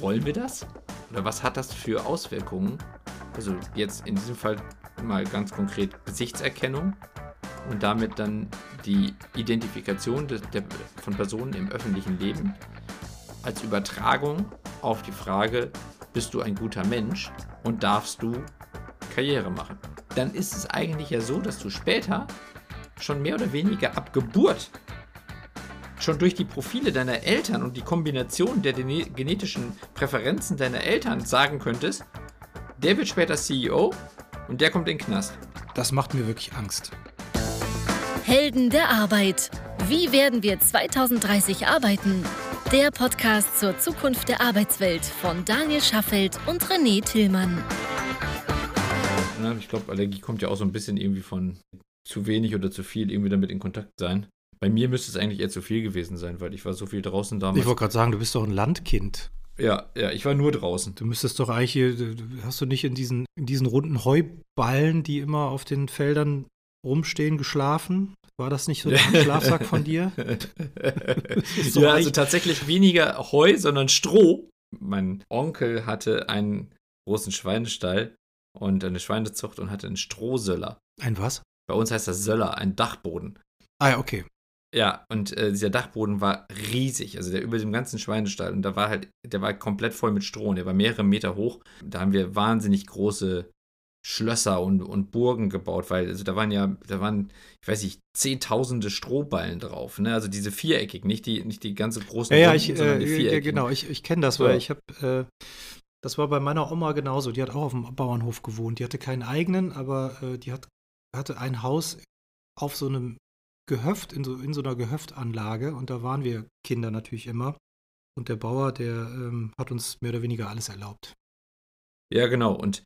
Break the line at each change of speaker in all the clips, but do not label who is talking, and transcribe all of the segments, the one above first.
wollen wir das? Oder was hat das für Auswirkungen? Also jetzt in diesem Fall mal ganz konkret Gesichtserkennung und damit dann die Identifikation de, der, von Personen im öffentlichen Leben als Übertragung auf die Frage, bist du ein guter Mensch und darfst du Karriere machen? Dann ist es eigentlich ja so, dass du später schon mehr oder weniger ab Geburt schon durch die Profile deiner Eltern und die Kombination der genetischen Präferenzen deiner Eltern sagen könntest, der wird später CEO und der kommt in den Knast.
Das macht mir wirklich Angst.
Helden der Arbeit. Wie werden wir 2030 arbeiten? Der Podcast zur Zukunft der Arbeitswelt von Daniel Schaffelt und René Tillmann.
Ich glaube, Allergie kommt ja auch so ein bisschen irgendwie von zu wenig oder zu viel irgendwie damit in Kontakt sein. Bei mir müsste es eigentlich eher zu viel gewesen sein, weil ich war so viel draußen damals.
Ich wollte gerade sagen, du bist doch ein Landkind.
Ja, ja, ich war nur draußen.
Du müsstest doch eigentlich hier, hast du nicht in diesen, in diesen runden Heuballen, die immer auf den Feldern rumstehen, geschlafen? War das nicht so der Schlafsack von dir?
ja, also tatsächlich weniger Heu, sondern Stroh. Mein Onkel hatte einen großen Schweinestall und eine Schweinezucht und hatte einen Strohsöller.
Ein was?
Bei uns heißt das Söller, ein Dachboden.
Ah, okay.
Ja, und äh, dieser Dachboden war riesig, also der über dem ganzen Schweinestall. Und da war halt, der war komplett voll mit Stroh und der war mehrere Meter hoch. Da haben wir wahnsinnig große Schlösser und, und Burgen gebaut, weil also da waren ja, da waren, ich weiß nicht, zehntausende Strohballen drauf, ne? Also diese viereckig, nicht die, nicht die ganze großen.
Ja, Runden, ja, ich, äh, ja, genau, ich, ich kenne das, so. weil ich habe, äh, das war bei meiner Oma genauso. Die hat auch auf dem Bauernhof gewohnt. Die hatte keinen eigenen, aber äh, die hat, hatte ein Haus auf so einem Gehöft, in so, in so einer Gehöftanlage und da waren wir Kinder natürlich immer. Und der Bauer, der ähm, hat uns mehr oder weniger alles erlaubt.
Ja, genau. Und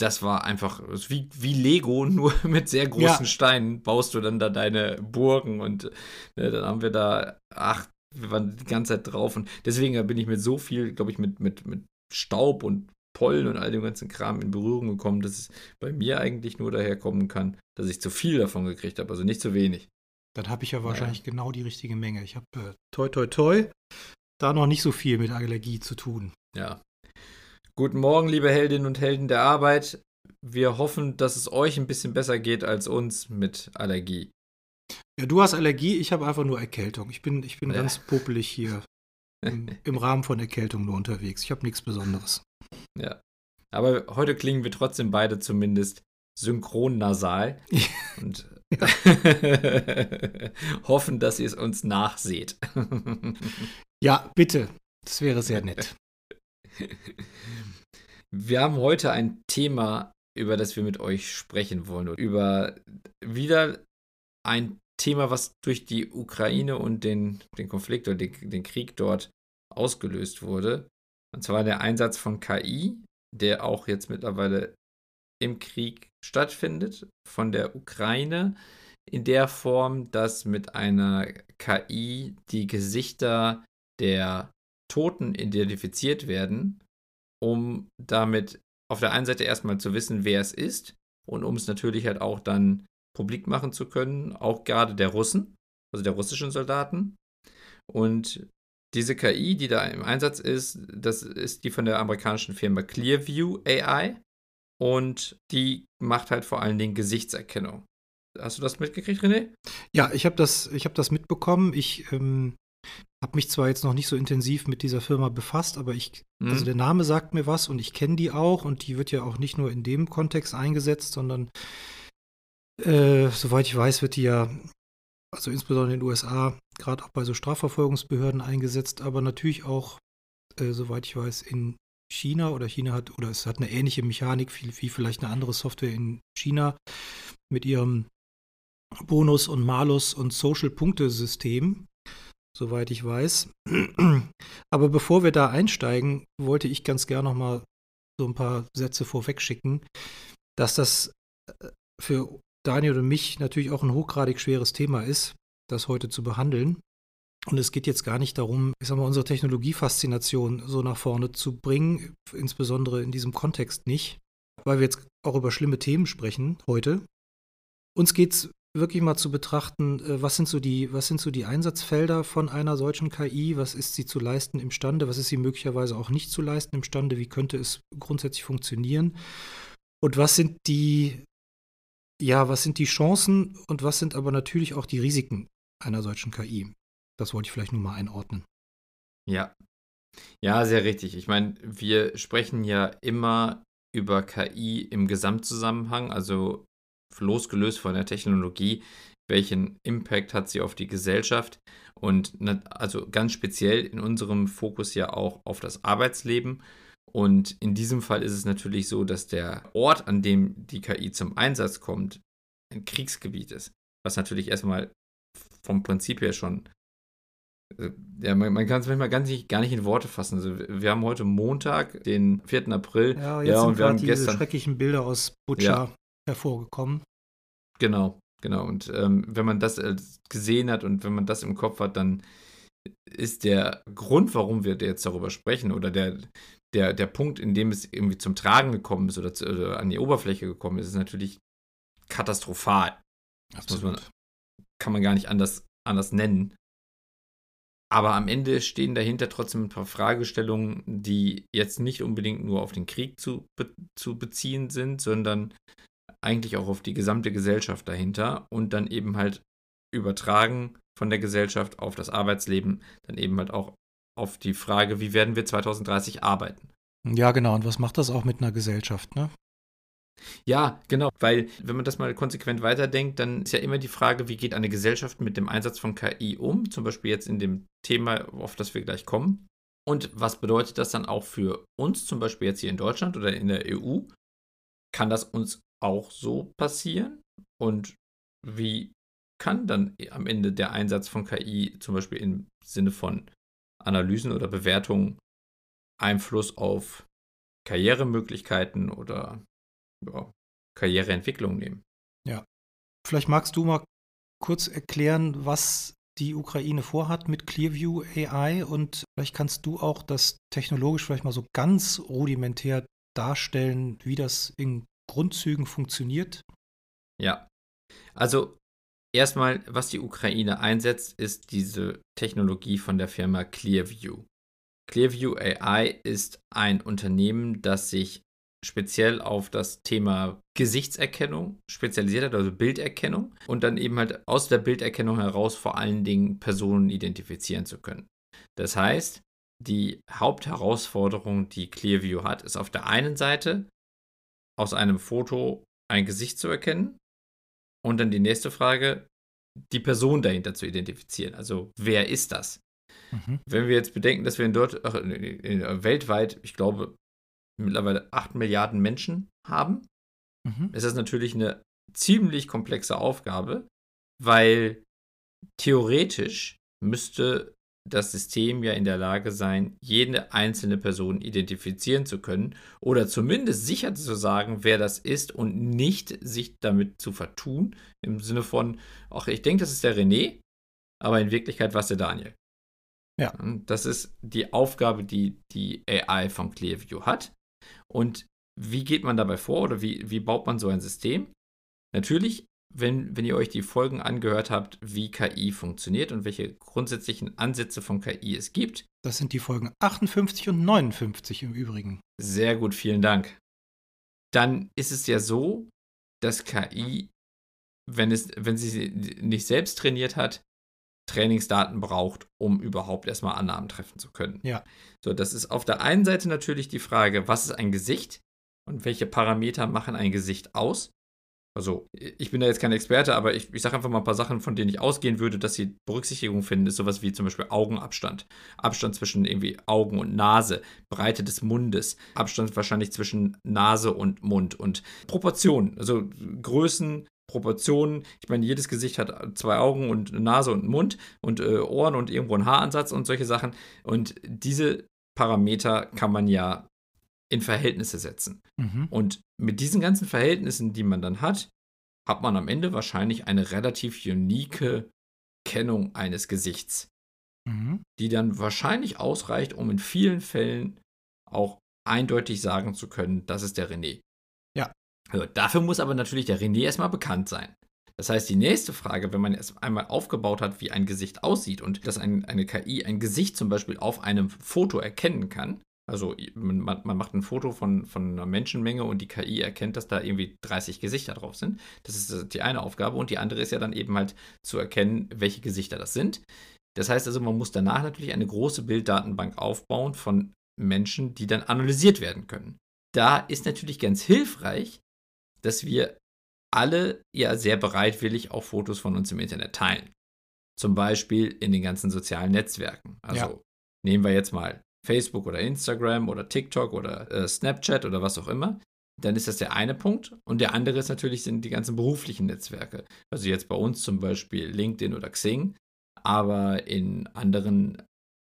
das war einfach wie, wie Lego, nur mit sehr großen ja. Steinen baust du dann da deine Burgen und ne, dann haben wir da, ach, wir waren die ganze Zeit drauf und deswegen bin ich mit so viel, glaube ich, mit, mit, mit Staub und Pollen und all dem ganzen Kram in Berührung gekommen, dass es bei mir eigentlich nur daher kommen kann, dass ich zu viel davon gekriegt habe, also nicht zu wenig.
Dann habe ich ja wahrscheinlich ja. genau die richtige Menge. Ich habe äh, toi toi toi da noch nicht so viel mit Allergie zu tun.
Ja. Guten Morgen, liebe Heldinnen und Helden der Arbeit. Wir hoffen, dass es euch ein bisschen besser geht als uns mit Allergie.
Ja, du hast Allergie, ich habe einfach nur Erkältung. Ich bin, ich bin ja. ganz popelig hier im, im Rahmen von Erkältung nur unterwegs. Ich habe nichts Besonderes.
Ja. Aber heute klingen wir trotzdem beide zumindest synchron nasal und hoffen, dass ihr es uns nachseht.
ja, bitte. Das wäre sehr nett.
Wir haben heute ein Thema, über das wir mit euch sprechen wollen. Über wieder ein Thema, was durch die Ukraine und den, den Konflikt oder den, den Krieg dort ausgelöst wurde. Und zwar der Einsatz von KI, der auch jetzt mittlerweile im Krieg stattfindet, von der Ukraine in der Form, dass mit einer KI die Gesichter der Toten identifiziert werden, um damit auf der einen Seite erstmal zu wissen, wer es ist und um es natürlich halt auch dann publik machen zu können, auch gerade der Russen, also der russischen Soldaten. Und diese KI, die da im Einsatz ist, das ist die von der amerikanischen Firma Clearview AI und die macht halt vor allen Dingen Gesichtserkennung. Hast du das mitgekriegt, René?
Ja, ich habe das, hab das mitbekommen. Ich ähm, habe mich zwar jetzt noch nicht so intensiv mit dieser Firma befasst, aber ich, mhm. also der Name sagt mir was und ich kenne die auch und die wird ja auch nicht nur in dem Kontext eingesetzt, sondern äh, soweit ich weiß, wird die ja also insbesondere in den USA, gerade auch bei so Strafverfolgungsbehörden eingesetzt, aber natürlich auch, äh, soweit ich weiß, in China oder China hat, oder es hat eine ähnliche Mechanik wie, wie vielleicht eine andere Software in China mit ihrem Bonus- und Malus- und Social-Punkte-System, soweit ich weiß. Aber bevor wir da einsteigen, wollte ich ganz gerne noch mal so ein paar Sätze vorweg schicken, dass das äh, für Daniel und mich natürlich auch ein hochgradig schweres Thema ist, das heute zu behandeln. Und es geht jetzt gar nicht darum, ich sag mal, unsere Technologiefaszination so nach vorne zu bringen, insbesondere in diesem Kontext nicht, weil wir jetzt auch über schlimme Themen sprechen heute. Uns geht es wirklich mal zu betrachten, äh, was sind so die, was sind so die Einsatzfelder von einer solchen KI, was ist sie zu leisten imstande, was ist sie möglicherweise auch nicht zu leisten imstande, wie könnte es grundsätzlich funktionieren? Und was sind die, ja, was sind die Chancen? Und was sind aber natürlich auch die Risiken einer solchen KI. Das wollte ich vielleicht nur mal einordnen.
Ja. Ja, sehr richtig. Ich meine, wir sprechen ja immer über KI im Gesamtzusammenhang, also losgelöst von der Technologie, welchen Impact hat sie auf die Gesellschaft und also ganz speziell in unserem Fokus ja auch auf das Arbeitsleben. Und in diesem Fall ist es natürlich so, dass der Ort, an dem die KI zum Einsatz kommt, ein Kriegsgebiet ist, was natürlich erstmal vom Prinzip her schon äh, ja, man, man kann es manchmal ganz nicht, gar nicht in Worte fassen. Also wir haben heute Montag, den 4. April.
Ja, jetzt ja, sind gerade diese gestern, schrecklichen Bilder aus Butcher ja, hervorgekommen.
Genau, genau. Und ähm, wenn man das äh, gesehen hat und wenn man das im Kopf hat, dann ist der Grund, warum wir jetzt darüber sprechen oder der, der, der Punkt, in dem es irgendwie zum Tragen gekommen ist oder, zu, oder an die Oberfläche gekommen ist, ist natürlich katastrophal. Das muss man, kann man gar nicht anders, anders nennen. Aber am Ende stehen dahinter trotzdem ein paar Fragestellungen, die jetzt nicht unbedingt nur auf den Krieg zu, be zu beziehen sind, sondern eigentlich auch auf die gesamte Gesellschaft dahinter und dann eben halt übertragen von der Gesellschaft auf das Arbeitsleben, dann eben halt auch auf die Frage, wie werden wir 2030 arbeiten.
Ja, genau. Und was macht das auch mit einer Gesellschaft, ne?
Ja, genau, weil wenn man das mal konsequent weiterdenkt, dann ist ja immer die Frage, wie geht eine Gesellschaft mit dem Einsatz von KI um, zum Beispiel jetzt in dem Thema, auf das wir gleich kommen. Und was bedeutet das dann auch für uns, zum Beispiel jetzt hier in Deutschland oder in der EU? Kann das uns auch so passieren? Und wie kann dann am Ende der Einsatz von KI zum Beispiel im Sinne von Analysen oder Bewertungen Einfluss auf Karrieremöglichkeiten oder ja, Karriereentwicklung nehmen?
Ja. Vielleicht magst du mal kurz erklären, was die Ukraine vorhat mit Clearview AI und vielleicht kannst du auch das technologisch vielleicht mal so ganz rudimentär darstellen, wie das in Grundzügen funktioniert?
Ja, also erstmal, was die Ukraine einsetzt, ist diese Technologie von der Firma Clearview. Clearview AI ist ein Unternehmen, das sich speziell auf das Thema Gesichtserkennung spezialisiert hat, also Bilderkennung, und dann eben halt aus der Bilderkennung heraus vor allen Dingen Personen identifizieren zu können. Das heißt, die Hauptherausforderung, die Clearview hat, ist auf der einen Seite aus einem Foto ein Gesicht zu erkennen und dann die nächste Frage, die Person dahinter zu identifizieren. Also wer ist das? Mhm. Wenn wir jetzt bedenken, dass wir in dort ach, weltweit, ich glaube, mittlerweile 8 Milliarden Menschen haben, mhm. ist das natürlich eine ziemlich komplexe Aufgabe, weil theoretisch müsste das System ja in der Lage sein, jede einzelne Person identifizieren zu können oder zumindest sicher zu sagen, wer das ist und nicht sich damit zu vertun, im Sinne von, ach, ich denke, das ist der René, aber in Wirklichkeit war es der Daniel. Ja. Das ist die Aufgabe, die die AI von Clearview hat. Und wie geht man dabei vor oder wie, wie baut man so ein System? Natürlich wenn, wenn ihr euch die Folgen angehört habt, wie KI funktioniert und welche grundsätzlichen Ansätze von KI es gibt.
Das sind die Folgen 58 und 59 im Übrigen.
Sehr gut, vielen Dank. Dann ist es ja so, dass KI, wenn, es, wenn sie nicht selbst trainiert hat, Trainingsdaten braucht, um überhaupt erstmal Annahmen treffen zu können.
Ja.
So, das ist auf der einen Seite natürlich die Frage, was ist ein Gesicht und welche Parameter machen ein Gesicht aus? Also, ich bin da jetzt kein Experte, aber ich, ich sage einfach mal ein paar Sachen, von denen ich ausgehen würde, dass sie Berücksichtigung finden, ist sowas wie zum Beispiel Augenabstand. Abstand zwischen irgendwie Augen und Nase, Breite des Mundes, Abstand wahrscheinlich zwischen Nase und Mund und Proportionen, also Größen, Proportionen. Ich meine, jedes Gesicht hat zwei Augen und eine Nase und einen Mund und äh, Ohren und irgendwo einen Haaransatz und solche Sachen. Und diese Parameter kann man ja in Verhältnisse setzen. Mhm. Und mit diesen ganzen Verhältnissen, die man dann hat, hat man am Ende wahrscheinlich eine relativ unique Kennung eines Gesichts, mhm. die dann wahrscheinlich ausreicht, um in vielen Fällen auch eindeutig sagen zu können, das ist der René. Also dafür muss aber natürlich der René erstmal bekannt sein. Das heißt, die nächste Frage, wenn man es einmal aufgebaut hat, wie ein Gesicht aussieht und dass ein, eine KI ein Gesicht zum Beispiel auf einem Foto erkennen kann, also man, man, macht ein Foto von, von einer Menschenmenge und die KI erkennt, dass da irgendwie 30 Gesichter drauf sind. Das ist die eine Aufgabe und die andere ist ja dann eben halt zu erkennen, welche Gesichter das sind. Das heißt also, man muss danach natürlich eine große Bilddatenbank aufbauen von Menschen, die dann analysiert werden können. Da ist natürlich ganz hilfreich, dass wir alle ja sehr bereitwillig auch Fotos von uns im Internet teilen. Zum Beispiel in den ganzen sozialen Netzwerken. Also ja. nehmen wir jetzt mal Facebook oder Instagram oder TikTok oder äh, Snapchat oder was auch immer. Dann ist das der eine Punkt. Und der andere ist natürlich sind die ganzen beruflichen Netzwerke. Also jetzt bei uns zum Beispiel LinkedIn oder Xing, aber in anderen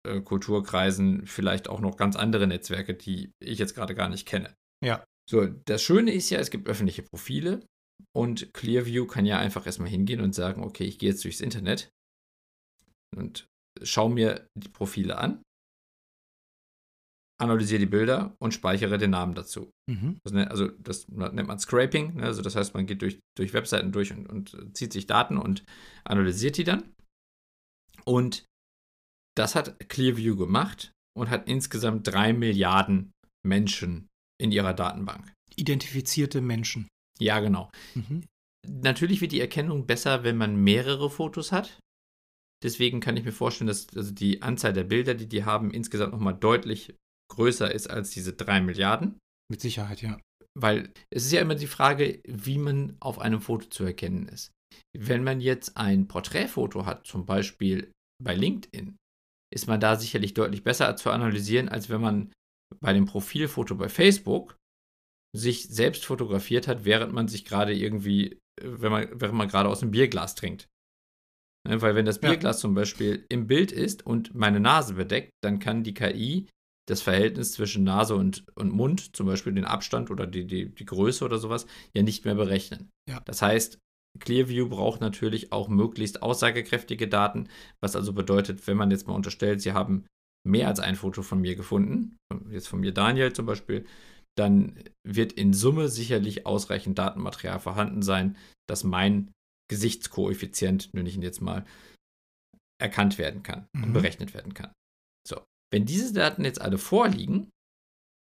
äh, Kulturkreisen vielleicht auch noch ganz andere Netzwerke, die ich jetzt gerade gar nicht kenne.
Ja.
So, das Schöne ist ja, es gibt öffentliche Profile und Clearview kann ja einfach erstmal hingehen und sagen, okay, ich gehe jetzt durchs Internet und schaue mir die Profile an, analysiere die Bilder und speichere den Namen dazu. Mhm. Das, also das nennt man Scraping, ne? also das heißt, man geht durch, durch Webseiten durch und, und zieht sich Daten und analysiert die dann. Und das hat Clearview gemacht und hat insgesamt drei Milliarden Menschen in ihrer Datenbank.
Identifizierte Menschen.
Ja, genau. Mhm. Natürlich wird die Erkennung besser, wenn man mehrere Fotos hat. Deswegen kann ich mir vorstellen, dass also die Anzahl der Bilder, die die haben, insgesamt nochmal deutlich größer ist als diese drei Milliarden.
Mit Sicherheit, ja.
Weil es ist ja immer die Frage, wie man auf einem Foto zu erkennen ist. Wenn man jetzt ein Porträtfoto hat, zum Beispiel bei LinkedIn, ist man da sicherlich deutlich besser zu analysieren, als wenn man bei dem Profilfoto bei Facebook sich selbst fotografiert hat, während man sich gerade irgendwie, wenn man, während man gerade aus einem Bierglas trinkt. Ne, weil wenn das Bierglas ja. zum Beispiel im Bild ist und meine Nase bedeckt, dann kann die KI das Verhältnis zwischen Nase und, und Mund, zum Beispiel den Abstand oder die, die, die Größe oder sowas, ja nicht mehr berechnen.
Ja.
Das heißt, Clearview braucht natürlich auch möglichst aussagekräftige Daten, was also bedeutet, wenn man jetzt mal unterstellt, Sie haben mehr als ein Foto von mir gefunden, jetzt von mir Daniel zum Beispiel, dann wird in Summe sicherlich ausreichend Datenmaterial vorhanden sein, dass mein Gesichtskoeffizient, nenne ich ihn jetzt mal, erkannt werden kann mhm. und berechnet werden kann. So, wenn diese Daten jetzt alle vorliegen,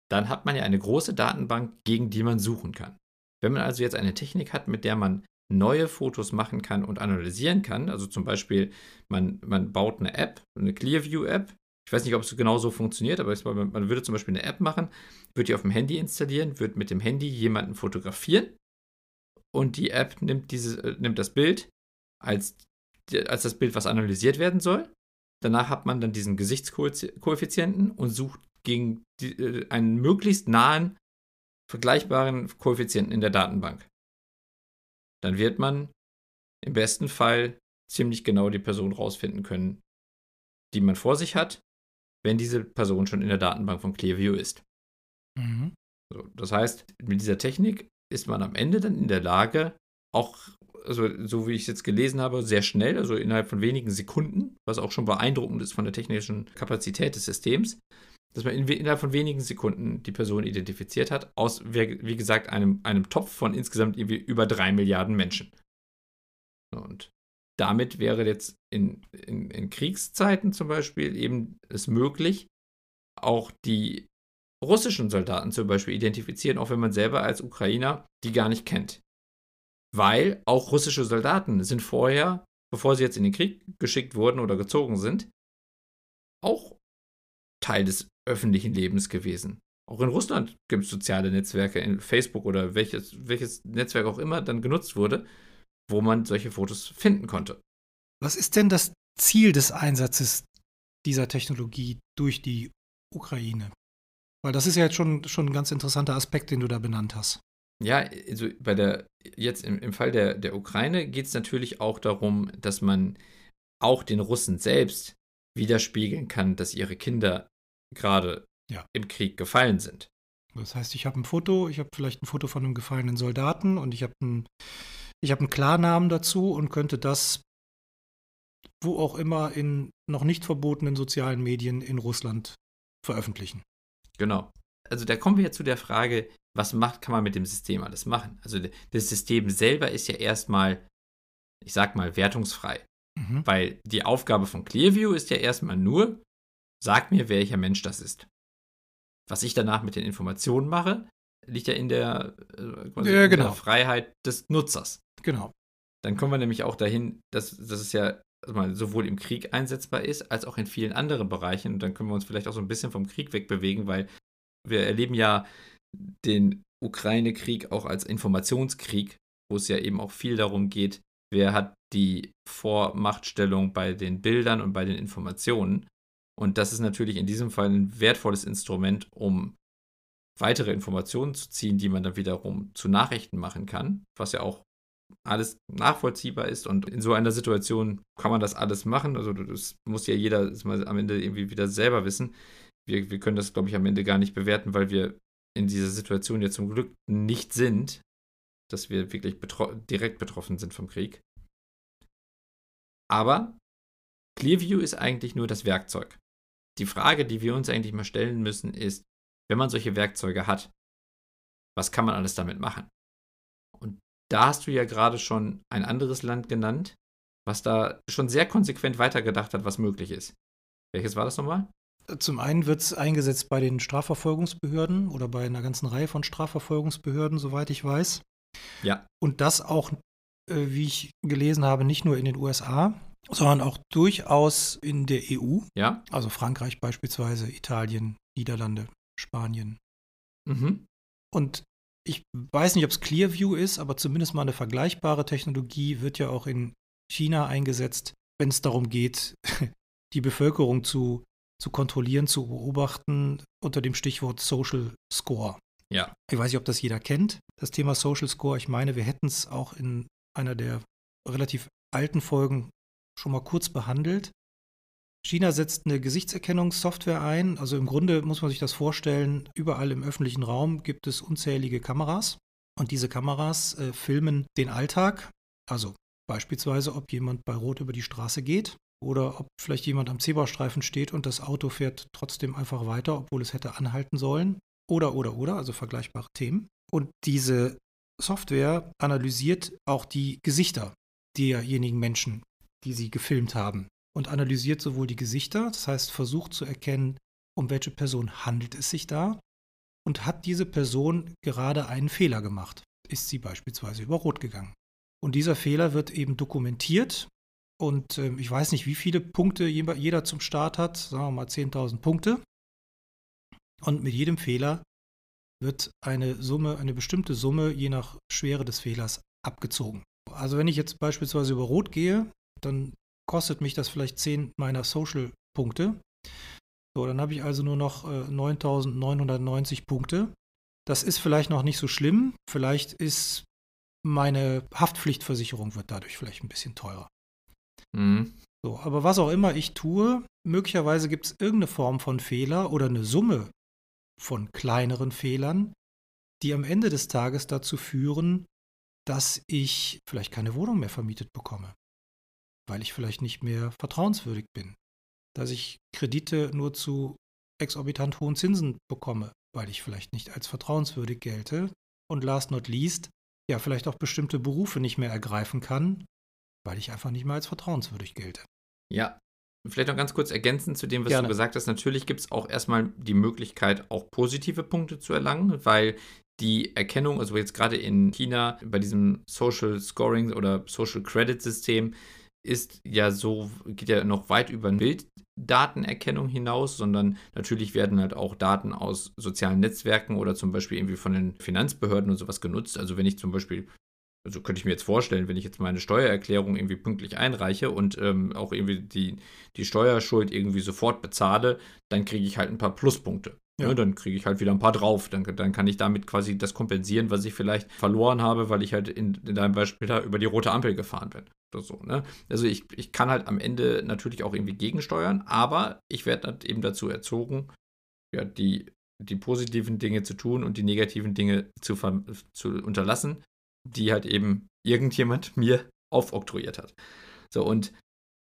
dann hat man ja eine große Datenbank, gegen die man suchen kann. Wenn man also jetzt eine Technik hat, mit der man neue Fotos machen kann und analysieren kann, also zum Beispiel man, man baut eine App, eine Clearview-App, ich weiß nicht, ob es genau so funktioniert, aber man würde zum Beispiel eine App machen, würde die auf dem Handy installieren, würde mit dem Handy jemanden fotografieren und die App nimmt, diese, äh, nimmt das Bild als, als das Bild, was analysiert werden soll. Danach hat man dann diesen Gesichtskoeffizienten und sucht gegen die, äh, einen möglichst nahen, vergleichbaren Koeffizienten in der Datenbank. Dann wird man im besten Fall ziemlich genau die Person rausfinden können, die man vor sich hat wenn diese Person schon in der Datenbank von Clearview ist. Mhm. So, das heißt, mit dieser Technik ist man am Ende dann in der Lage, auch, also so wie ich es jetzt gelesen habe, sehr schnell, also innerhalb von wenigen Sekunden, was auch schon beeindruckend ist von der technischen Kapazität des Systems, dass man in, innerhalb von wenigen Sekunden die Person identifiziert hat, aus, wie gesagt, einem, einem Topf von insgesamt irgendwie über drei Milliarden Menschen. Und damit wäre jetzt in, in, in Kriegszeiten zum Beispiel eben es möglich, auch die russischen Soldaten zum Beispiel identifizieren, auch wenn man selber als Ukrainer die gar nicht kennt. Weil auch russische Soldaten sind vorher, bevor sie jetzt in den Krieg geschickt wurden oder gezogen sind, auch Teil des öffentlichen Lebens gewesen. Auch in Russland gibt es soziale Netzwerke, in Facebook oder welches, welches Netzwerk auch immer dann genutzt wurde, wo man solche Fotos finden konnte.
Was ist denn das Ziel des Einsatzes dieser Technologie durch die Ukraine? Weil das ist ja jetzt schon, schon ein ganz interessanter Aspekt, den du da benannt hast.
Ja, also bei der, jetzt im, im Fall der, der Ukraine geht es natürlich auch darum, dass man auch den Russen selbst widerspiegeln kann, dass ihre Kinder gerade ja. im Krieg gefallen sind.
Das heißt, ich habe ein Foto, ich habe vielleicht ein Foto von einem gefallenen Soldaten und ich habe ein ich habe einen Klarnamen dazu und könnte das wo auch immer in noch nicht verbotenen sozialen Medien in Russland veröffentlichen.
Genau. Also da kommen wir jetzt zu der Frage, was macht, kann man mit dem System alles machen? Also das System selber ist ja erstmal ich sag mal, wertungsfrei. Mhm. Weil die Aufgabe von Clearview ist ja erstmal nur, sag mir, welcher Mensch das ist. Was ich danach mit den Informationen mache, liegt ja in der,
äh, ja, genau.
der Freiheit des Nutzers.
Genau.
Dann kommen wir nämlich auch dahin, dass, dass es ja sowohl im Krieg einsetzbar ist, als auch in vielen anderen Bereichen. Und dann können wir uns vielleicht auch so ein bisschen vom Krieg wegbewegen, weil wir erleben ja den Ukraine-Krieg auch als Informationskrieg, wo es ja eben auch viel darum geht, wer hat die Vormachtstellung bei den Bildern und bei den Informationen. Und das ist natürlich in diesem Fall ein wertvolles Instrument, um weitere Informationen zu ziehen, die man dann wiederum zu Nachrichten machen kann, was ja auch alles nachvollziehbar ist. Und in so einer Situation kann man das alles machen. Also das muss ja jeder am Ende irgendwie wieder selber wissen. Wir, wir können das, glaube ich, am Ende gar nicht bewerten, weil wir in dieser Situation ja zum Glück nicht sind, dass wir wirklich betro direkt betroffen sind vom Krieg. Aber Clearview ist eigentlich nur das Werkzeug. Die Frage, die wir uns eigentlich mal stellen müssen, ist, wenn man solche Werkzeuge hat, was kann man alles damit machen? Da hast du ja gerade schon ein anderes Land genannt, was da schon sehr konsequent weitergedacht hat, was möglich ist. Welches war das nochmal?
Zum einen wird es eingesetzt bei den Strafverfolgungsbehörden oder bei einer ganzen Reihe von Strafverfolgungsbehörden, soweit ich weiß.
Ja.
Und das auch, äh, wie ich gelesen habe, nicht nur in den USA, sondern auch durchaus in der EU.
Ja.
Also Frankreich beispielsweise, Italien, Niederlande, Spanien.
Mhm.
Und ich weiß nicht, ob es Clearview ist, aber zumindest mal eine vergleichbare Technologie wird ja auch in China eingesetzt, wenn es darum geht, die Bevölkerung zu zu kontrollieren, zu beobachten unter dem Stichwort Social Score.
Ja.
Ich weiß nicht, ob das jeder kennt, das Thema Social Score. Ich meine, wir hätten es auch in einer der relativ alten Folgen schon mal kurz behandelt. China setzt eine Gesichtserkennungssoftware ein. Also im Grunde muss man sich das vorstellen, überall im öffentlichen Raum gibt es unzählige Kameras. Und diese Kameras äh, filmen den Alltag. Also beispielsweise, ob jemand bei Rot über die Straße geht oder ob vielleicht jemand am Zebrastreifen steht und das Auto fährt trotzdem einfach weiter, obwohl es hätte anhalten sollen. Oder, oder, oder, also vergleichbare Themen. Und diese Software analysiert auch die Gesichter derjenigen Menschen, die sie gefilmt haben. Und analysiert sowohl die Gesichter, das heißt versucht zu erkennen, um welche Person handelt es sich da. Und hat diese Person gerade einen Fehler gemacht? Ist sie beispielsweise über Rot gegangen? Und dieser Fehler wird eben dokumentiert und äh, ich weiß nicht, wie viele Punkte jeder zum Start hat, sagen wir mal 10.000 Punkte. Und mit jedem Fehler wird eine Summe, eine bestimmte Summe je nach Schwere des Fehlers abgezogen. Also wenn ich jetzt beispielsweise über Rot gehe, dann kostet mich das vielleicht 10 meiner Social-Punkte. So, dann habe ich also nur noch äh, 9.990 Punkte. Das ist vielleicht noch nicht so schlimm. Vielleicht ist meine Haftpflichtversicherung wird dadurch vielleicht ein bisschen teurer.
Mhm.
So, aber was auch immer ich tue, möglicherweise gibt es irgendeine Form von Fehler oder eine Summe von kleineren Fehlern, die am Ende des Tages dazu führen, dass ich vielleicht keine Wohnung mehr vermietet bekomme, weil ich vielleicht nicht mehr vertrauenswürdig bin, dass ich Kredite nur zu exorbitant hohen Zinsen bekomme, weil ich vielleicht nicht als vertrauenswürdig gelte und last not least, ja, vielleicht auch bestimmte Berufe nicht mehr ergreifen kann, weil ich einfach nicht mehr als vertrauenswürdig gelte.
Ja, vielleicht noch ganz kurz ergänzend zu dem, was
Gerne.
du gesagt hast. Natürlich gibt es auch erstmal die Möglichkeit, auch positive Punkte zu erlangen, weil die Erkennung, also jetzt gerade in China bei diesem Social Scoring oder Social Credit System, ist ja so, geht ja noch weit über Bilddatenerkennung hinaus, sondern natürlich werden halt auch Daten aus sozialen Netzwerken oder zum Beispiel irgendwie von den Finanzbehörden und sowas genutzt. Also wenn ich zum Beispiel also könnte ich mir jetzt vorstellen, wenn ich jetzt meine Steuererklärung irgendwie pünktlich einreiche und ähm, auch irgendwie die, die Steuerschuld irgendwie sofort bezahle, dann kriege ich halt ein paar Pluspunkte. Ja. Ja, dann kriege ich halt wieder ein paar drauf. Dann, dann kann ich damit quasi das kompensieren, was ich vielleicht verloren habe, weil ich halt in, in deinem Beispiel da über die rote Ampel gefahren bin. So, ne? Also ich, ich kann halt am Ende natürlich auch irgendwie gegensteuern, aber ich werde halt eben dazu erzogen, ja, die, die positiven Dinge zu tun und die negativen Dinge zu, zu unterlassen, die halt eben irgendjemand mir aufoktroyiert hat. So, und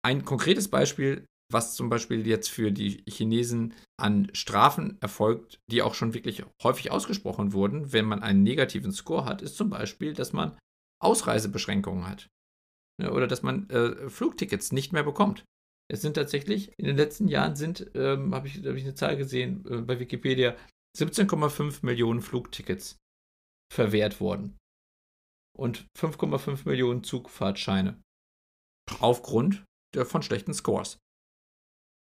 ein konkretes Beispiel, was zum Beispiel jetzt für die Chinesen an Strafen erfolgt, die auch schon wirklich häufig ausgesprochen wurden, wenn man einen negativen Score hat, ist zum Beispiel, dass man Ausreisebeschränkungen hat. Ne, oder dass man äh, Flugtickets nicht mehr bekommt. Es sind tatsächlich, in den letzten Jahren sind, ähm, habe ich, hab ich eine Zahl gesehen äh, bei Wikipedia, 17,5 Millionen Flugtickets verwehrt worden. Und 5,5 Millionen Zugfahrtscheine. Aufgrund der, von schlechten Scores.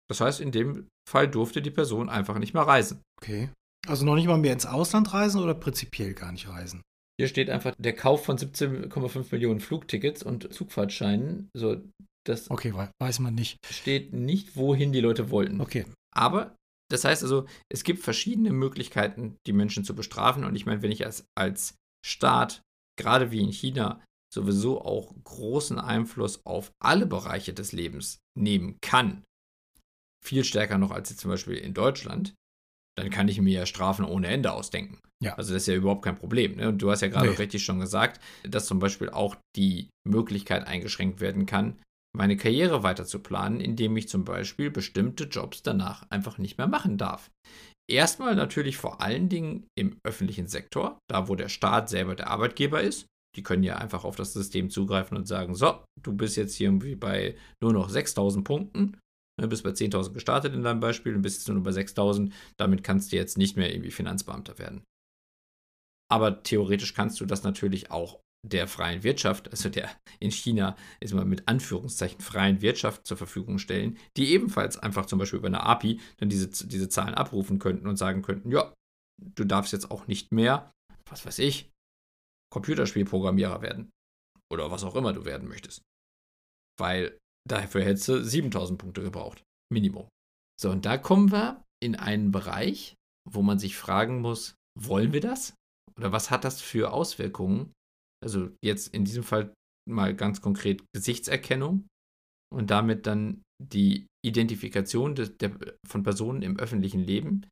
Das heißt, in dem Fall durfte die Person einfach nicht mehr reisen.
Okay. Also noch nicht mal mehr ins Ausland reisen oder prinzipiell gar nicht reisen?
Hier steht einfach der Kauf von 17,5 Millionen Flugtickets und Zugfahrtscheinen. So, das
okay, weiß man nicht.
Steht nicht, wohin die Leute wollten.
Okay.
Aber das heißt also, es gibt verschiedene Möglichkeiten, die Menschen zu bestrafen. Und ich meine, wenn ich als, als Staat, gerade wie in China, sowieso auch großen Einfluss auf alle Bereiche des Lebens nehmen kann, viel stärker noch als jetzt zum Beispiel in Deutschland, dann kann ich mir ja Strafen ohne Ende ausdenken. Ja. Also das ist ja überhaupt kein Problem. Ne? Und du hast ja gerade nee. richtig schon gesagt, dass zum Beispiel auch die Möglichkeit eingeschränkt werden kann, meine Karriere weiter zu planen, indem ich zum Beispiel bestimmte Jobs danach einfach nicht mehr machen darf. Erstmal natürlich vor allen Dingen im öffentlichen Sektor, da wo der Staat selber der Arbeitgeber ist. Die können ja einfach auf das System zugreifen und sagen, so, du bist jetzt hier irgendwie bei nur noch 6000 Punkten Du ne, bist bei 10.000 gestartet in deinem Beispiel und bist jetzt nur bei 6.000. Damit kannst du jetzt nicht mehr irgendwie Finanzbeamter werden. Aber theoretisch kannst du das natürlich auch der freien Wirtschaft, also der in China ist mal mit Anführungszeichen freien Wirtschaft zur Verfügung stellen, die ebenfalls einfach zum Beispiel über eine API dann diese, diese Zahlen abrufen könnten und sagen könnten, ja, du darfst jetzt auch nicht mehr, was weiß ich, Computerspielprogrammierer werden. Oder was auch immer du werden möchtest. Weil Dafür hättest du 7000 Punkte gebraucht. Minimum. So, und da kommen wir in einen Bereich, wo man sich fragen muss, wollen wir das? Oder was hat das für Auswirkungen? Also jetzt in diesem Fall mal ganz konkret Gesichtserkennung und damit dann die Identifikation de, der, von Personen im öffentlichen Leben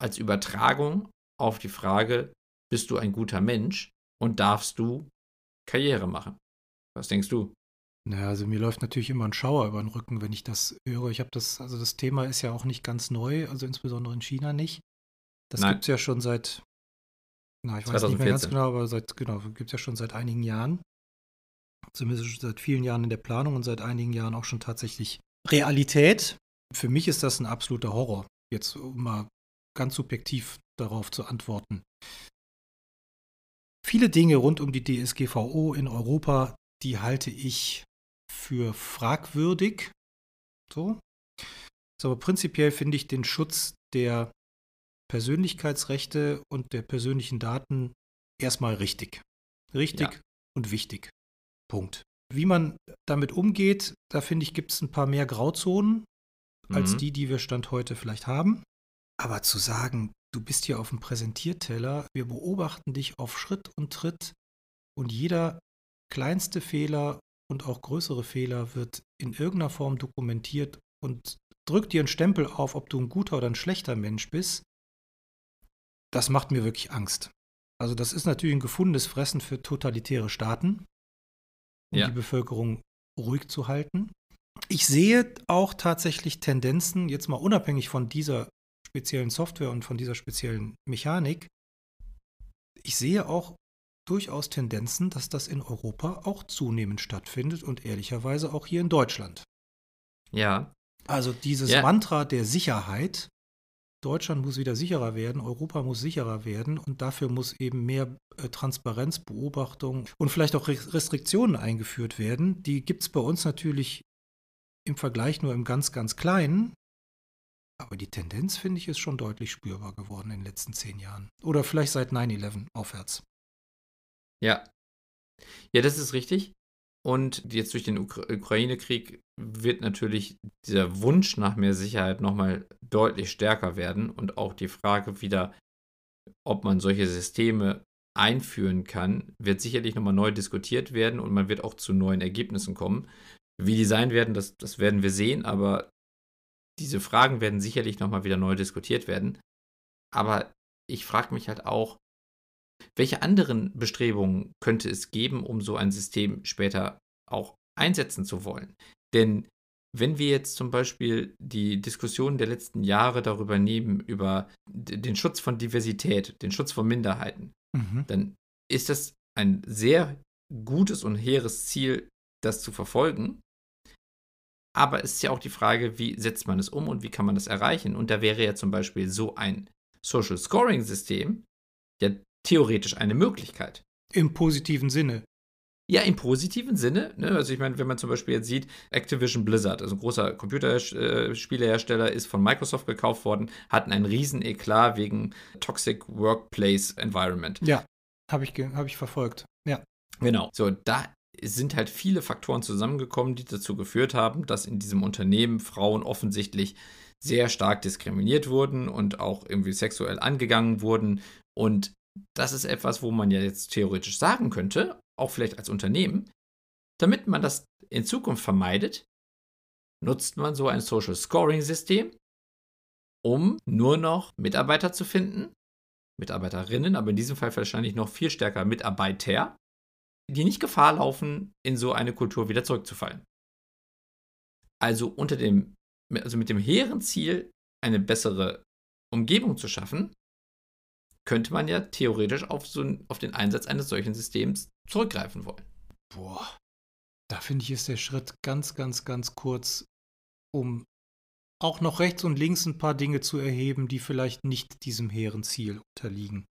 als Übertragung auf die Frage, bist du ein guter Mensch und darfst du Karriere machen? Was denkst du?
Naja, also mir läuft natürlich immer ein Schauer über den Rücken, wenn ich das höre. Ich habe das, also das Thema ist ja auch nicht ganz neu, also insbesondere in China nicht. Das gibt es ja schon seit, na, ich 2014. weiß nicht mehr ganz genau, aber seit, genau, gibt es ja schon seit einigen Jahren. Zumindest seit vielen Jahren in der Planung und seit einigen Jahren auch schon tatsächlich Realität. Für mich ist das ein absoluter Horror, jetzt um mal ganz subjektiv darauf zu antworten. Viele Dinge rund um die DSGVO in Europa, die halte ich für fragwürdig. So. aber prinzipiell finde ich den Schutz der Persönlichkeitsrechte und der persönlichen Daten erstmal richtig. Richtig ja. und wichtig. Punkt. Wie man damit umgeht, da finde ich, gibt es ein paar mehr Grauzonen als mhm. die, die wir Stand heute vielleicht haben. Aber zu sagen, du bist hier auf dem Präsentierteller, wir beobachten dich auf Schritt und Tritt und jeder kleinste Fehler und auch größere Fehler wird in irgendeiner Form dokumentiert und drückt dir einen Stempel auf, ob du ein guter oder ein schlechter Mensch bist, das macht mir wirklich Angst. Also das ist natürlich ein gefundenes Fressen für totalitäre Staaten, um ja. die Bevölkerung ruhig zu halten. Ich sehe auch tatsächlich Tendenzen, jetzt mal unabhängig von dieser speziellen Software und von dieser speziellen Mechanik, ich sehe auch durchaus Tendenzen, dass das in Europa auch zunehmend stattfindet und ehrlicherweise auch hier in Deutschland.
Ja.
Also dieses ja. Mantra der Sicherheit, Deutschland muss wieder sicherer werden, Europa muss sicherer werden und dafür muss eben mehr äh, Transparenz, Beobachtung und vielleicht auch Restriktionen eingeführt werden. Die gibt es bei uns natürlich im Vergleich nur im ganz, ganz kleinen. Aber die Tendenz, finde ich, ist schon deutlich spürbar geworden in den letzten zehn Jahren. Oder vielleicht seit 9-11 aufwärts.
Ja. Ja, das ist richtig. Und jetzt durch den Ukra Ukraine-Krieg wird natürlich dieser Wunsch nach mehr Sicherheit nochmal deutlich stärker werden und auch die Frage wieder, ob man solche Systeme einführen kann, wird sicherlich nochmal neu diskutiert werden und man wird auch zu neuen Ergebnissen kommen. Wie die sein werden, das, das werden wir sehen, aber diese Fragen werden sicherlich nochmal wieder neu diskutiert werden. Aber ich frage mich halt auch, welche anderen Bestrebungen könnte es geben, um so ein System später auch einsetzen zu wollen? Denn wenn wir jetzt zum Beispiel die Diskussion der letzten Jahre darüber nehmen, über den Schutz von Diversität, den Schutz von Minderheiten, mhm. dann ist das ein sehr gutes und hehres Ziel, das zu verfolgen. Aber es ist ja auch die Frage, wie setzt man es um und wie kann man das erreichen? Und da wäre ja zum Beispiel so ein Social Scoring System ja theoretisch eine Möglichkeit.
Im positiven Sinne.
Ja, im positiven Sinne. Ne? Also ich meine, wenn man zum Beispiel jetzt sieht, Activision Blizzard, also ein großer Computerspielehersteller, ist von Microsoft gekauft worden, hatten einen riesen Eklat wegen Toxic Workplace Environment.
Ja, habe ich, hab ich verfolgt. Ja.
Genau. So, da sind halt viele Faktoren zusammengekommen, die dazu geführt haben, dass in diesem Unternehmen Frauen offensichtlich sehr stark diskriminiert wurden und auch irgendwie sexuell angegangen wurden. Und das ist etwas, wo man ja jetzt theoretisch sagen könnte, auch vielleicht als Unternehmen, damit man das in Zukunft vermeidet, nutzt man so ein Social Scoring System, um nur noch Mitarbeiter zu finden, Mitarbeiterinnen, aber in diesem Fall wahrscheinlich noch viel stärker Mitarbeiter, die nicht Gefahr laufen, in so eine Kultur wieder zurückzufallen. Also unter dem, also mit dem hehren Ziel, eine bessere Umgebung zu schaffen, könnte man ja theoretisch auf, so auf den Einsatz eines solchen Systems zurückgreifen wollen.
Boah, da finde ich, ist der Schritt ganz, ganz, ganz kurz, um auch noch rechts und links ein paar Dinge zu erheben, die vielleicht nicht diesem hehren Ziel unterliegen.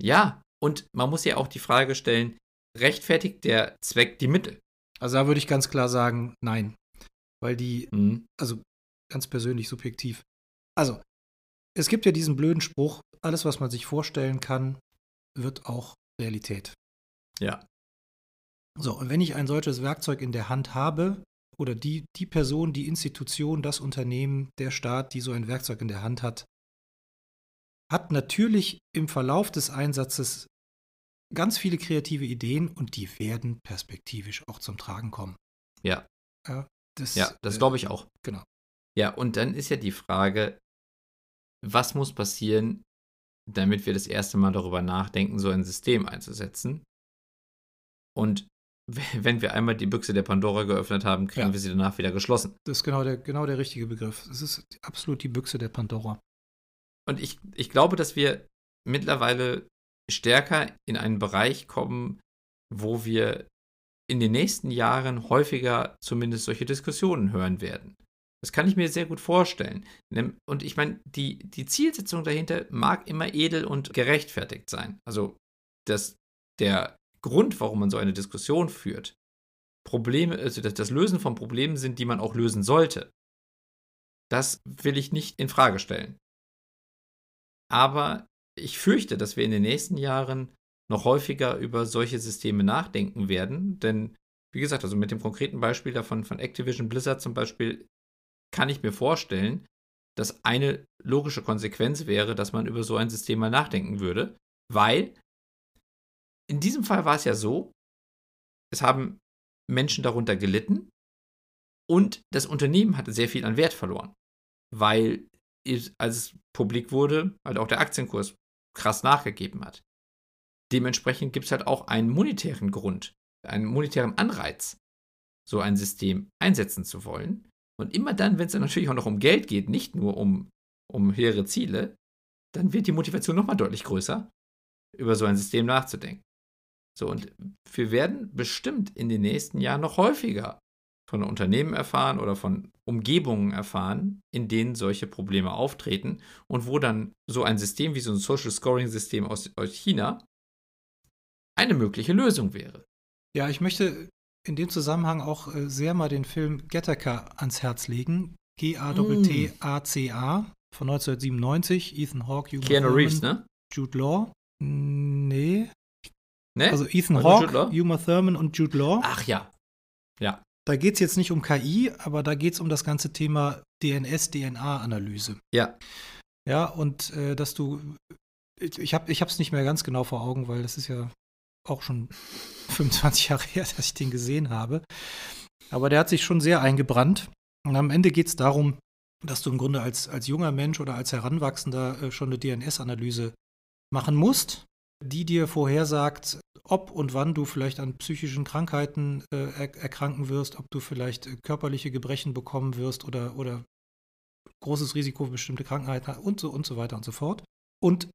Ja, und man muss ja auch die Frage stellen, rechtfertigt der Zweck die Mittel?
Also da würde ich ganz klar sagen, nein. Weil die, mhm. also ganz persönlich subjektiv. Also, es gibt ja diesen blöden Spruch, alles, was man sich vorstellen kann, wird auch Realität.
Ja.
So, und wenn ich ein solches Werkzeug in der Hand habe, oder die, die Person, die Institution, das Unternehmen, der Staat, die so ein Werkzeug in der Hand hat, hat natürlich im Verlauf des Einsatzes ganz viele kreative Ideen und die werden perspektivisch auch zum Tragen kommen.
Ja.
Ja, das,
ja, das glaube ich äh, auch.
Genau.
Ja, und dann ist ja die Frage, was muss passieren, damit wir das erste Mal darüber nachdenken, so ein System einzusetzen? Und wenn wir einmal die Büchse der Pandora geöffnet haben, kriegen ja. wir sie danach wieder geschlossen.
Das ist genau der, genau der richtige Begriff. Das ist absolut die Büchse der Pandora.
Und ich, ich glaube, dass wir mittlerweile stärker in einen Bereich kommen, wo wir in den nächsten Jahren häufiger zumindest solche Diskussionen hören werden. Das kann ich mir sehr gut vorstellen. Und ich meine, die, die Zielsetzung dahinter mag immer edel und gerechtfertigt sein. Also, dass der Grund, warum man so eine Diskussion führt, Probleme, also das, das Lösen von Problemen sind, die man auch lösen sollte. Das will ich nicht in Frage stellen. Aber ich fürchte, dass wir in den nächsten Jahren noch häufiger über solche Systeme nachdenken werden, denn wie gesagt, also mit dem konkreten Beispiel davon von Activision Blizzard zum Beispiel kann ich mir vorstellen, dass eine logische Konsequenz wäre, dass man über so ein System mal nachdenken würde, weil in diesem Fall war es ja so, es haben Menschen darunter gelitten und das Unternehmen hatte sehr viel an Wert verloren, weil als es publik wurde, halt auch der Aktienkurs krass nachgegeben hat. Dementsprechend gibt es halt auch einen monetären Grund, einen monetären Anreiz, so ein System einsetzen zu wollen. Und immer dann, wenn es dann natürlich auch noch um Geld geht, nicht nur um, um höhere Ziele, dann wird die Motivation nochmal deutlich größer, über so ein System nachzudenken. So, und wir werden bestimmt in den nächsten Jahren noch häufiger von Unternehmen erfahren oder von Umgebungen erfahren, in denen solche Probleme auftreten und wo dann so ein System wie so ein Social Scoring System aus, aus China eine mögliche Lösung wäre.
Ja, ich möchte in dem Zusammenhang auch äh, sehr mal den Film Gattaca ans Herz legen. G-A-T-T-A-C-A von 1997. Ethan Hawke,
Hugh Keanu Reeves, ne?
Jude Law. Nee. Ne? Also Ethan also Hawke, Uma Thurman und Jude Law.
Ach ja. Ja.
Da geht es jetzt nicht um KI, aber da geht es um das ganze Thema DNS-DNA-Analyse.
Ja.
Ja, und äh, dass du, ich habe es nicht mehr ganz genau vor Augen, weil das ist ja auch schon 25 Jahre her, dass ich den gesehen habe. Aber der hat sich schon sehr eingebrannt. Und am Ende geht es darum, dass du im Grunde als, als junger Mensch oder als Heranwachsender äh, schon eine DNS-Analyse machen musst, die dir vorhersagt, ob und wann du vielleicht an psychischen Krankheiten äh, er erkranken wirst, ob du vielleicht äh, körperliche Gebrechen bekommen wirst oder, oder großes Risiko für bestimmte Krankheiten und so und so weiter und so fort. Und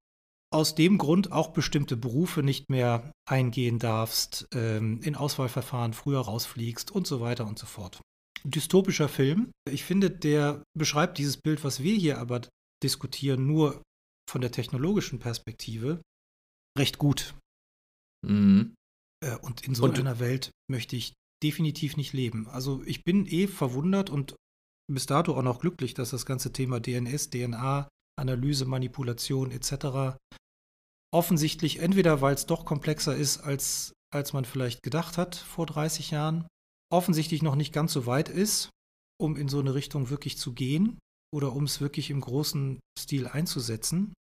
aus dem Grund auch bestimmte Berufe nicht mehr eingehen darfst, ähm, in Auswahlverfahren früher rausfliegst und so weiter und so fort. Dystopischer Film. Ich finde, der beschreibt dieses Bild, was wir hier aber diskutieren, nur von der technologischen Perspektive recht gut. Mhm. Äh, und in so und einer Welt möchte ich definitiv nicht leben. Also ich bin eh verwundert und bis dato auch noch glücklich, dass das ganze Thema DNS, DNA, Analyse, Manipulation etc. offensichtlich entweder, weil es doch komplexer ist, als, als man vielleicht gedacht hat vor 30 Jahren, offensichtlich noch nicht ganz so weit ist, um in so eine Richtung wirklich zu gehen oder um es wirklich im großen Stil einzusetzen.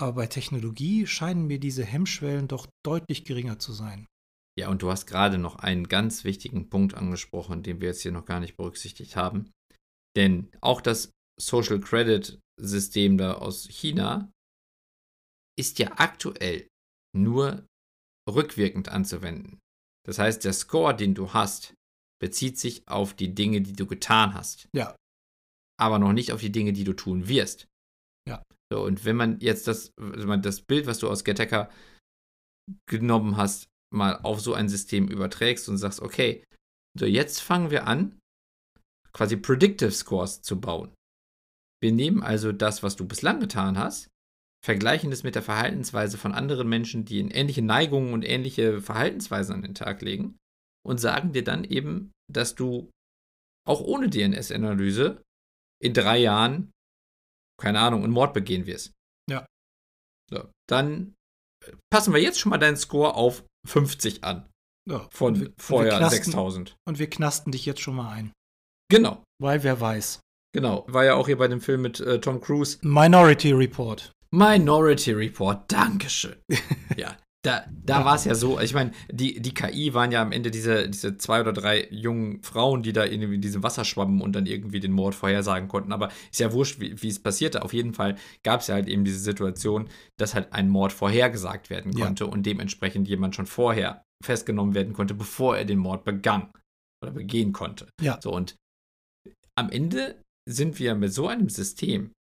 Aber bei Technologie scheinen mir diese Hemmschwellen doch deutlich geringer zu sein.
Ja, und du hast gerade noch einen ganz wichtigen Punkt angesprochen, den wir jetzt hier noch gar nicht berücksichtigt haben. Denn auch das Social Credit System da aus China ist ja aktuell nur rückwirkend anzuwenden. Das heißt, der Score, den du hast, bezieht sich auf die Dinge, die du getan hast.
Ja.
Aber noch nicht auf die Dinge, die du tun wirst.
Ja.
So, und wenn man jetzt das, das Bild, was du aus Gettacker genommen hast, mal auf so ein System überträgst und sagst, okay, so jetzt fangen wir an, quasi Predictive Scores zu bauen. Wir nehmen also das, was du bislang getan hast, vergleichen es mit der Verhaltensweise von anderen Menschen, die in ähnliche Neigungen und ähnliche Verhaltensweisen an den Tag legen und sagen dir dann eben, dass du auch ohne DNS-Analyse in drei Jahren, keine Ahnung, einen Mord begehen wirst.
Ja.
So, dann passen wir jetzt schon mal deinen Score auf 50 an.
Ja,
von wir, vorher 6000.
Und wir knasten dich jetzt schon mal ein.
Genau.
Weil wer weiß.
Genau. War ja auch hier bei dem Film mit äh, Tom Cruise.
Minority Report.
Minority Report, Dankeschön. ja, da, da war es ja so, ich meine, die, die KI waren ja am Ende diese, diese zwei oder drei jungen Frauen, die da in diesem Wasser schwammen und dann irgendwie den Mord vorhersagen konnten. Aber ist ja wurscht, wie, wie es passierte. Auf jeden Fall gab es ja halt eben diese Situation, dass halt ein Mord vorhergesagt werden konnte ja. und dementsprechend jemand schon vorher festgenommen werden konnte, bevor er den Mord begann oder begehen konnte.
Ja.
So, und am Ende sind wir mit so einem System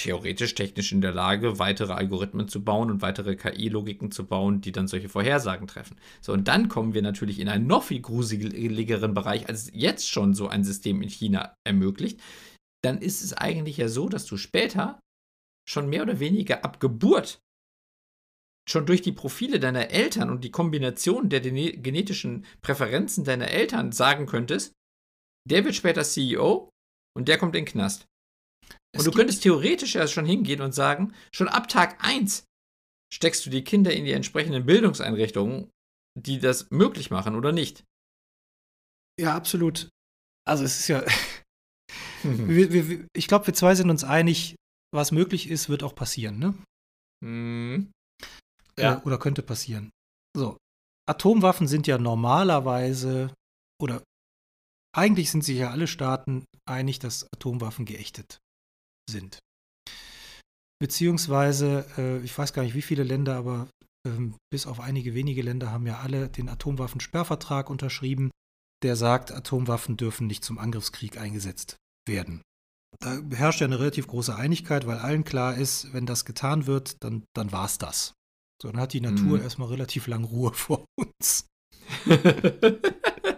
theoretisch technisch in der Lage, weitere Algorithmen zu bauen und weitere KI-Logiken zu bauen, die dann solche Vorhersagen treffen. So, und dann kommen wir natürlich in einen noch viel gruseligeren Bereich, als jetzt schon so ein System in China ermöglicht. Dann ist es eigentlich ja so, dass du später schon mehr oder weniger ab Geburt schon durch die Profile deiner Eltern und die Kombination der genetischen Präferenzen deiner Eltern sagen könntest, der wird später CEO und der kommt in den Knast. Und du könntest theoretisch ja schon hingehen und sagen, schon ab Tag 1 steckst du die Kinder in die entsprechenden Bildungseinrichtungen, die das möglich machen oder nicht.
Ja, absolut. Also es ist ja. wir, wir, ich glaube, wir zwei sind uns einig, was möglich ist, wird auch passieren, ne?
Mhm.
Ja. Äh, oder könnte passieren. So. Atomwaffen sind ja normalerweise, oder eigentlich sind sich ja alle Staaten einig, dass Atomwaffen geächtet sind. Beziehungsweise, äh, ich weiß gar nicht, wie viele Länder, aber ähm, bis auf einige wenige Länder haben ja alle den Atomwaffensperrvertrag unterschrieben, der sagt, Atomwaffen dürfen nicht zum Angriffskrieg eingesetzt werden. Da herrscht ja eine relativ große Einigkeit, weil allen klar ist, wenn das getan wird, dann, dann war es das. So, dann hat die Natur mhm. erstmal relativ lang Ruhe vor uns.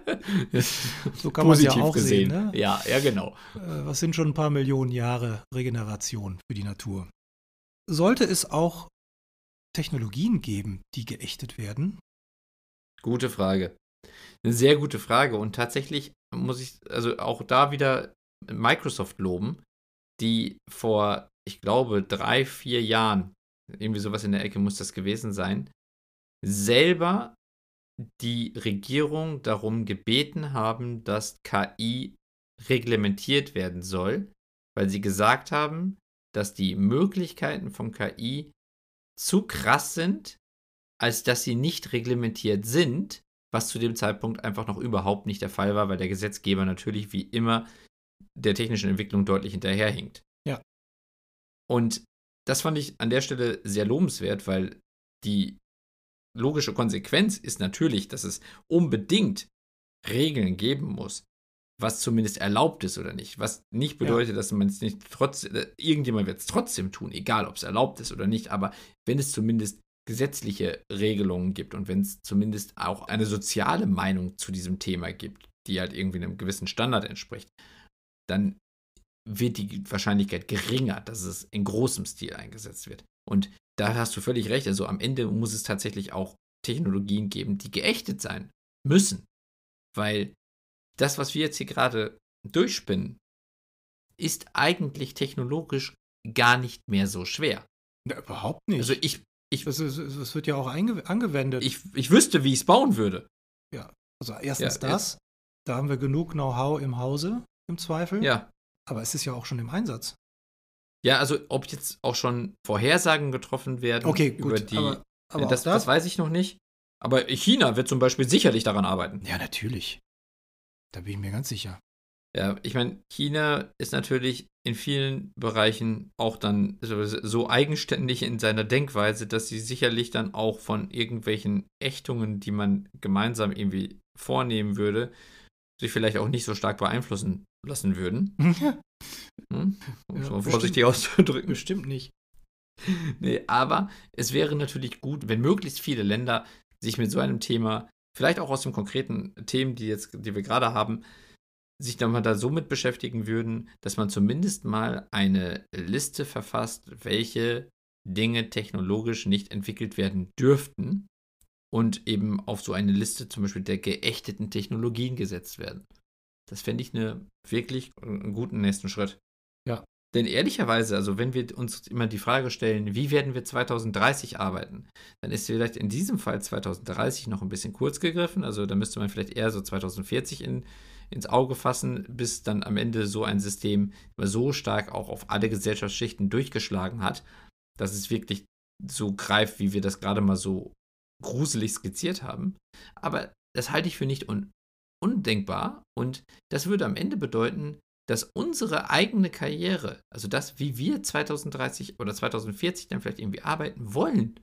so kann man es ja auch gesehen. sehen. Ne?
Ja, ja, genau.
Äh, was sind schon ein paar Millionen Jahre Regeneration für die Natur? Sollte es auch Technologien geben, die geächtet werden?
Gute Frage. Eine sehr gute Frage. Und tatsächlich muss ich also auch da wieder Microsoft loben, die vor, ich glaube, drei, vier Jahren, irgendwie sowas in der Ecke muss das gewesen sein, selber die Regierung darum gebeten haben, dass KI reglementiert werden soll, weil sie gesagt haben, dass die Möglichkeiten von KI zu krass sind, als dass sie nicht reglementiert sind, was zu dem Zeitpunkt einfach noch überhaupt nicht der Fall war, weil der Gesetzgeber natürlich wie immer der technischen Entwicklung deutlich hinterherhinkt.
Ja.
Und das fand ich an der Stelle sehr lobenswert, weil die logische Konsequenz ist natürlich, dass es unbedingt Regeln geben muss, was zumindest erlaubt ist oder nicht. Was nicht bedeutet, ja. dass man es nicht trotz, äh, irgendjemand wird es trotzdem tun, egal ob es erlaubt ist oder nicht, aber wenn es zumindest gesetzliche Regelungen gibt und wenn es zumindest auch eine soziale Meinung zu diesem Thema gibt, die halt irgendwie einem gewissen Standard entspricht, dann wird die Wahrscheinlichkeit geringer, dass es in großem Stil eingesetzt wird. Und da hast du völlig recht. Also am Ende muss es tatsächlich auch Technologien geben, die geächtet sein müssen. Weil das, was wir jetzt hier gerade durchspinnen, ist eigentlich technologisch gar nicht mehr so schwer.
Ja, überhaupt nicht.
Also ich. ich
das, ist, das wird ja auch angewendet.
Ich, ich wüsste, wie ich es bauen würde.
Ja, also erstens ja, das. Da haben wir genug Know-how im Hause, im Zweifel.
Ja.
Aber es ist ja auch schon im Einsatz.
Ja, also ob jetzt auch schon Vorhersagen getroffen werden
okay, gut,
über die.
Aber, aber
das, das, das weiß ich noch nicht. Aber China wird zum Beispiel sicherlich daran arbeiten.
Ja, natürlich. Da bin ich mir ganz sicher.
Ja, ich meine, China ist natürlich in vielen Bereichen auch dann so, so, eigenständig in seiner Denkweise, dass sie sicherlich dann auch von irgendwelchen Ächtungen, die man gemeinsam irgendwie vornehmen würde, sich vielleicht auch nicht so stark beeinflussen lassen würden. hm? Um ja, vorsichtig auszudrücken.
Bestimmt nicht.
Nee, aber es wäre natürlich gut, wenn möglichst viele Länder sich mit so einem Thema, vielleicht auch aus den konkreten Themen, die jetzt, die wir gerade haben, sich dann mal da so mit beschäftigen würden, dass man zumindest mal eine Liste verfasst, welche Dinge technologisch nicht entwickelt werden dürften und eben auf so eine Liste zum Beispiel der geächteten Technologien gesetzt werden. Das fände ich eine wirklich einen guten nächsten Schritt.
Ja.
Denn ehrlicherweise, also wenn wir uns immer die Frage stellen, wie werden wir 2030 arbeiten, dann ist vielleicht in diesem Fall 2030 noch ein bisschen kurz gegriffen. Also da müsste man vielleicht eher so 2040 in, ins Auge fassen, bis dann am Ende so ein System so stark auch auf alle Gesellschaftsschichten durchgeschlagen hat, dass es wirklich so greift, wie wir das gerade mal so gruselig skizziert haben. Aber das halte ich für nicht un undenkbar und das würde am Ende bedeuten, dass unsere eigene Karriere, also das, wie wir 2030 oder 2040 dann vielleicht irgendwie arbeiten wollen,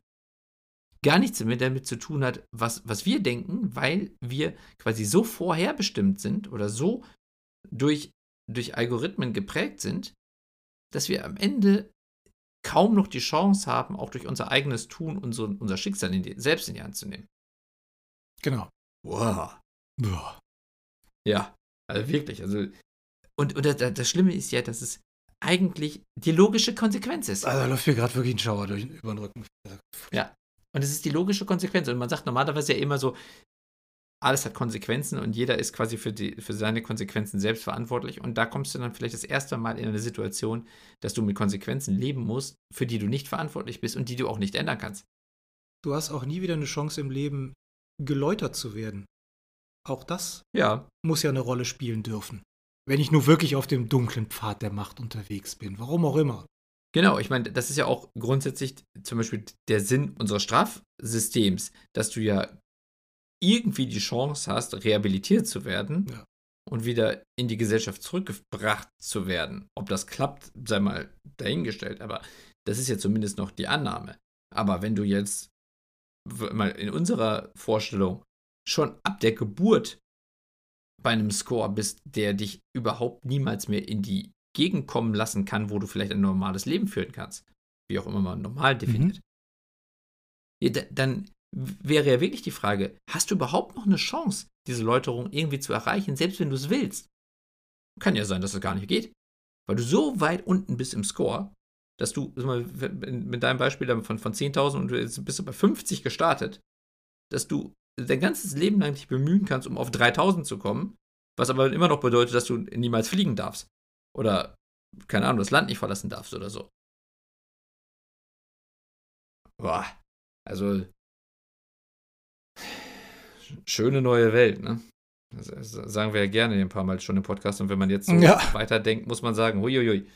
gar nichts mehr damit zu tun hat, was, was wir denken, weil wir quasi so vorherbestimmt sind oder so durch, durch Algorithmen geprägt sind, dass wir am Ende kaum noch die Chance haben, auch durch unser eigenes Tun unser, unser Schicksal in die, selbst in die Hand zu nehmen.
Genau.
Wow. Boah. Ja, also wirklich. Also, und, und das, das Schlimme ist ja, dass es eigentlich die logische Konsequenz ist.
Also da läuft mir gerade wirklich ein Schauer durch, über den Rücken.
Ja, und es ist die logische Konsequenz. Und man sagt normalerweise ja immer so, alles hat Konsequenzen und jeder ist quasi für, die, für seine Konsequenzen selbst verantwortlich. Und da kommst du dann vielleicht das erste Mal in eine Situation, dass du mit Konsequenzen leben musst, für die du nicht verantwortlich bist und die du auch nicht ändern kannst.
Du hast auch nie wieder eine Chance im Leben, geläutert zu werden. Auch das
ja.
muss ja eine Rolle spielen dürfen. Wenn ich nur wirklich auf dem dunklen Pfad der Macht unterwegs bin, warum auch immer.
Genau, ich meine, das ist ja auch grundsätzlich zum Beispiel der Sinn unseres Strafsystems, dass du ja irgendwie die Chance hast, rehabilitiert zu werden
ja.
und wieder in die Gesellschaft zurückgebracht zu werden. Ob das klappt, sei mal dahingestellt, aber das ist ja zumindest noch die Annahme. Aber wenn du jetzt mal in unserer Vorstellung schon ab der Geburt bei einem Score bist, der dich überhaupt niemals mehr in die Gegend kommen lassen kann, wo du vielleicht ein normales Leben führen kannst, wie auch immer man normal definiert, mhm. ja, dann wäre ja wirklich die Frage, hast du überhaupt noch eine Chance, diese Läuterung irgendwie zu erreichen, selbst wenn du es willst? Kann ja sein, dass es gar nicht geht, weil du so weit unten bist im Score, dass du, mal, mit deinem Beispiel von, von 10.000 und jetzt bist du bei 50 gestartet, dass du dein ganzes Leben lang dich bemühen kannst, um auf 3.000 zu kommen, was aber immer noch bedeutet, dass du niemals fliegen darfst. Oder, keine Ahnung, das Land nicht verlassen darfst oder so. Boah, also schöne neue Welt, ne? Das, sagen wir ja gerne ein paar Mal schon im Podcast. Und wenn man jetzt so ja. weiterdenkt, muss man sagen, huiuiui.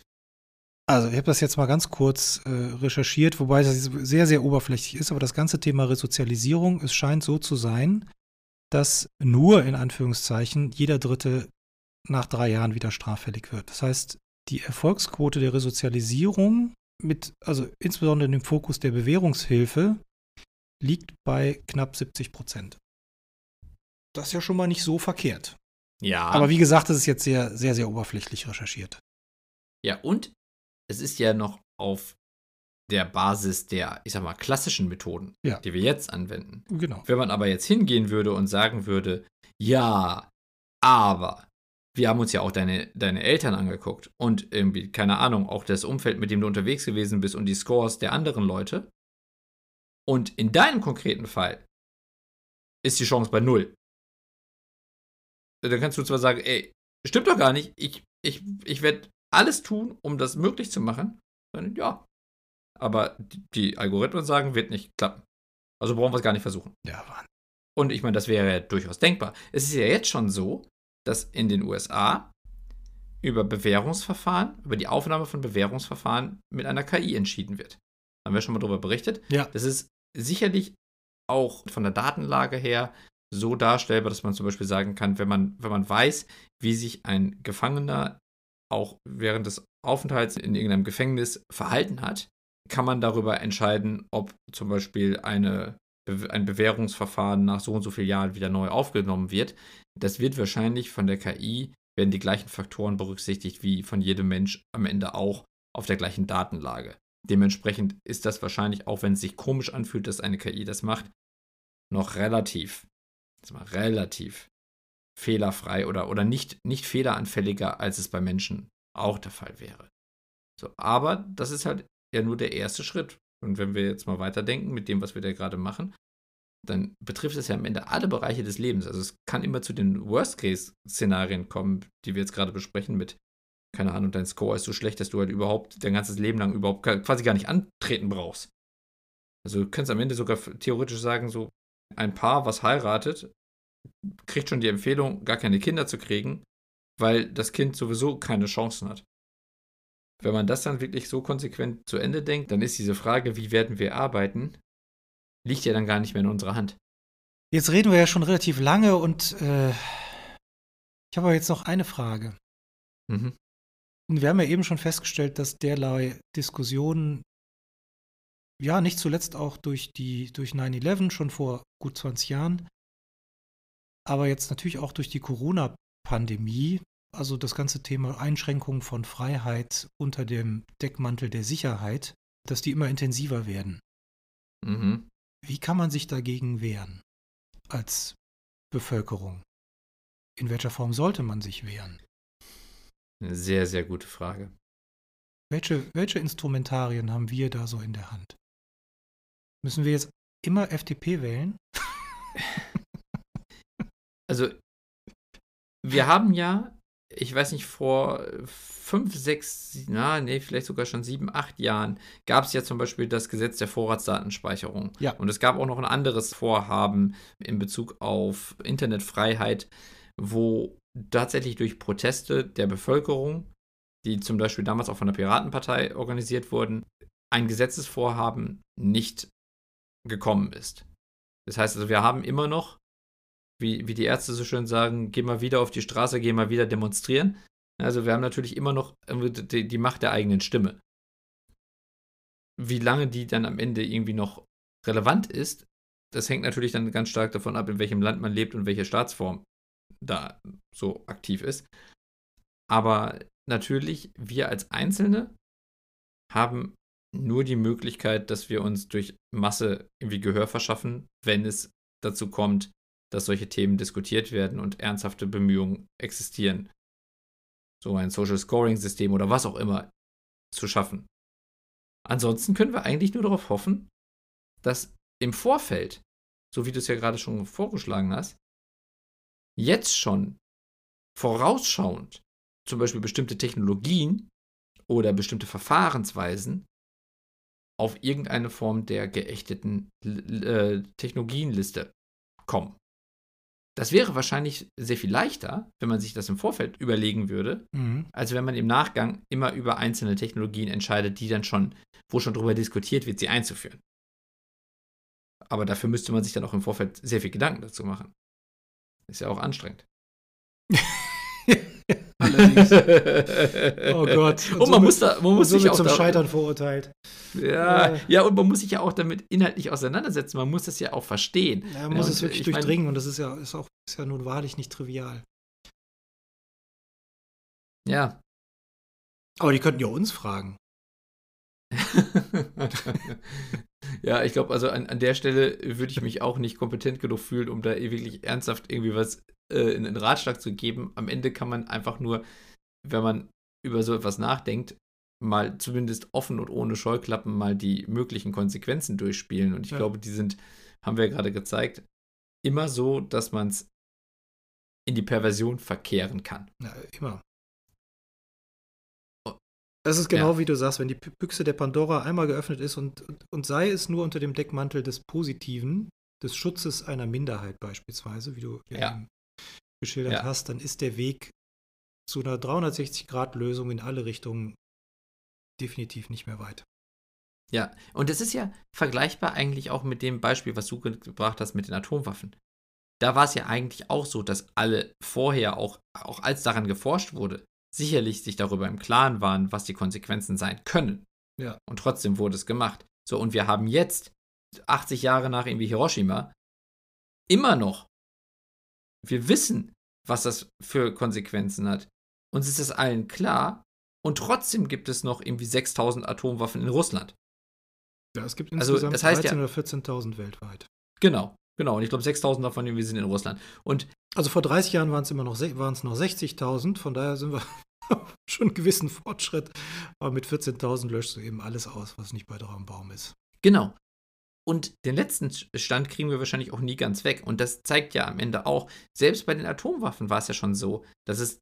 Also, ich habe das jetzt mal ganz kurz äh, recherchiert, wobei das sehr, sehr oberflächlich ist. Aber das ganze Thema Resozialisierung, es scheint so zu sein, dass nur in Anführungszeichen jeder Dritte nach drei Jahren wieder straffällig wird. Das heißt, die Erfolgsquote der Resozialisierung mit, also insbesondere dem Fokus der Bewährungshilfe, liegt bei knapp 70 Prozent. Das ist ja schon mal nicht so verkehrt.
Ja.
Aber wie gesagt, das ist jetzt sehr, sehr, sehr oberflächlich recherchiert.
Ja, und es ist ja noch auf der Basis der, ich sag mal, klassischen Methoden,
Ja.
die wir jetzt anwenden.
Genau.
Wenn man aber jetzt hingehen würde und sagen würde, ja, aber wir haben uns ja auch deine, deine Eltern angeguckt und irgendwie, keine Ahnung, auch das Umfeld, mit dem du unterwegs gewesen bist und die Scores der anderen Leute. Und in deinem konkreten Fall ist die Chance bei null. Dann kannst du zwar sagen, ey, stimmt doch gar nicht, ich, ich, ich werde alles tun, um das möglich zu machen. Dann, ja. Aber die, Algorithmen sagen, wird nicht klappen. Also brauchen wir es gar nicht versuchen.
Ja, Wahnsinn.
Und ich meine, das wäre ja durchaus denkbar. Es ist ja jetzt schon so, dass in den USA über Bewährungsverfahren, über die Aufnahme von Bewährungsverfahren mit einer KI entschieden wird. Haben wir schon mal darüber berichtet.
Ja.
Das ist sicherlich auch von der Datenlage her so darstellbar, dass man zum Beispiel sagen kann, wenn man, wenn man weiß, wie sich ein Gefangener auch während des Aufenthalts in irgendeinem Gefängnis verhalten hat, kann man darüber entscheiden, ob zum Beispiel eine, ein Bewährungsverfahren nach so und so vielen Jahren wieder neu aufgenommen wird. Das wird wahrscheinlich von der KI, werden die gleichen Faktoren berücksichtigt wie von jedem Mensch am Ende auch auf der gleichen Datenlage. Dementsprechend ist das wahrscheinlich, auch wenn es sich komisch anfühlt, dass eine KI das macht, noch relativ, mal relativ fehlerfrei oder, oder nicht, nicht fehleranfälliger, als es bei Menschen auch der Fall wäre. So, aber das ist halt ja nur der erste Schritt. Und wenn wir jetzt mal weiterdenken mit dem, was wir da gerade machen, dann betrifft es ja am Ende alle Bereiche des Lebens. Also es kann immer zu den Worst-Case-Szenarien kommen, die wir jetzt gerade besprechen mit, keine Ahnung, dein Score ist so schlecht, dass du halt überhaupt dein ganzes Leben lang überhaupt quasi gar nicht antreten brauchst. Also du kannst am Ende sogar theoretisch sagen, so ein Paar, was heiratet, kriegt schon die Empfehlung, gar keine Kinder zu kriegen, weil das Kind sowieso keine Chancen hat. Wenn man das dann wirklich so konsequent zu Ende denkt, dann ist diese Frage, wie werden wir arbeiten, liegt ja dann gar nicht mehr in unserer Hand.
Jetzt reden wir ja schon relativ lange und äh, ich habe aber jetzt noch eine Frage.
Mhm.
Und wir haben ja eben schon festgestellt, dass derlei Diskussionen, ja, nicht zuletzt auch durch die, durch 9-11 schon vor gut 20 Jahren, aber jetzt natürlich auch durch die Corona-Pandemie, also das ganze Thema Einschränkung von Freiheit unter dem Deckmantel der Sicherheit, dass die immer intensiver werden.
Mhm.
Wie kann man sich dagegen wehren als Bevölkerung? In welcher Form sollte man sich wehren?
Eine sehr, sehr gute Frage.
Welche, welche Instrumentarien haben wir da so in der Hand? Müssen wir jetzt immer FDP wählen?
Also, wir haben ja, ich weiß nicht, vor fünf, sechs, na, nee, vielleicht sogar schon sieben, acht Jahren gab es ja zum Beispiel das Gesetz der Vorratsdatenspeicherung.
Ja.
Und es gab auch noch ein anderes Vorhaben in Bezug auf Internetfreiheit, wo tatsächlich durch Proteste der Bevölkerung, die zum Beispiel damals auch von der Piratenpartei organisiert wurden, ein Gesetzesvorhaben nicht gekommen ist. Das heißt also, wir haben immer noch wie, wie die Ärzte so schön sagen, geh mal wieder auf die Straße, geh mal wieder demonstrieren. Also wir haben natürlich immer noch die, die Macht der eigenen Stimme. Wie lange die dann am Ende irgendwie noch relevant ist, das hängt natürlich dann ganz stark davon ab, in welchem Land man lebt und welche Staatsform da so aktiv ist. Aber natürlich, wir als Einzelne haben nur die Möglichkeit, dass wir uns durch Masse irgendwie Gehör verschaffen, wenn es dazu kommt, dass solche Themen diskutiert werden und ernsthafte Bemühungen existieren, so ein Social Scoring System oder was auch immer zu schaffen. Ansonsten können wir eigentlich nur darauf hoffen, dass im Vorfeld, so wie du es ja gerade schon vorgeschlagen hast, jetzt schon vorausschauend zum Beispiel bestimmte Technologien oder bestimmte Verfahrensweisen auf irgendeine Form der geächteten äh, Technologienliste kommen. Das wäre wahrscheinlich sehr viel leichter, wenn man sich das im Vorfeld überlegen würde,
Mhm.
als wenn man im Nachgang immer über einzelne Technologien entscheidet, die dann schon, wo schon darüber diskutiert wird, sie einzuführen. Aber dafür müsste man sich dann auch im Vorfeld sehr viel Gedanken dazu machen. Ist ja auch anstrengend.
Allerdings. Oh Gott.
Und, man muss da, man muss sich auch
zum
da,
Scheitern verurteilt.
Ja,
Ja.
ja, und man muss sich ja auch damit inhaltlich auseinandersetzen. Man muss das ja auch verstehen.
Ja, man muss
Ja,
es
und
wirklich
ich mein-
durchdringen und das ist ja, ist auch ist ja nun wahrlich nicht trivial.
Ja.
Aber die könnten ja uns fragen.
ja, ich glaube, also an, an der Stelle würde ich mich auch nicht kompetent genug fühlen, um da wirklich ernsthaft irgendwie was äh, in einen Ratschlag zu geben. Am Ende kann man einfach nur, wenn man über so etwas nachdenkt, mal zumindest offen und ohne Scheuklappen mal die möglichen Konsequenzen durchspielen. Und ich ja. glaube, die sind, haben wir ja gerade gezeigt, immer so, dass man es in die Perversion verkehren kann.
Ja, immer. Das ist genau ja. wie du sagst, wenn die Büchse der Pandora einmal geöffnet ist und, und, und, sei es nur unter dem Deckmantel des Positiven, des Schutzes einer Minderheit beispielsweise, wie du ja. geschildert ja. hast, dann ist der Weg zu einer 360-Grad-Lösung in alle Richtungen definitiv nicht mehr weit.
Ja, und es ist ja vergleichbar eigentlich auch mit dem Beispiel, was du gebracht hast mit den Atomwaffen. Da war es ja eigentlich auch so, dass alle vorher, auch, auch als daran geforscht wurde, sicherlich sich darüber im Klaren waren, was die Konsequenzen sein können.
Ja.
Und trotzdem wurde es gemacht. So, und wir haben jetzt, 80 Jahre nach irgendwie Hiroshima, immer noch, wir wissen, was das für Konsequenzen hat. Uns ist es allen klar. Und trotzdem gibt es noch irgendwie 6000 Atomwaffen in Russland.
Ja, es gibt insgesamt also, das heißt 13.000 oder 14.000 weltweit.
Genau, genau. Und ich glaube, 6.000 davon irgendwie sind in Russland. Und
also vor 30 Jahren waren es immer noch, noch 60.000. Von daher sind wir schon einen gewissen Fortschritt. Aber mit 14.000 löschst du eben alles aus, was nicht bei am Baum ist.
Genau. Und den letzten Stand kriegen wir wahrscheinlich auch nie ganz weg. Und das zeigt ja am Ende auch, selbst bei den Atomwaffen war es ja schon so, dass es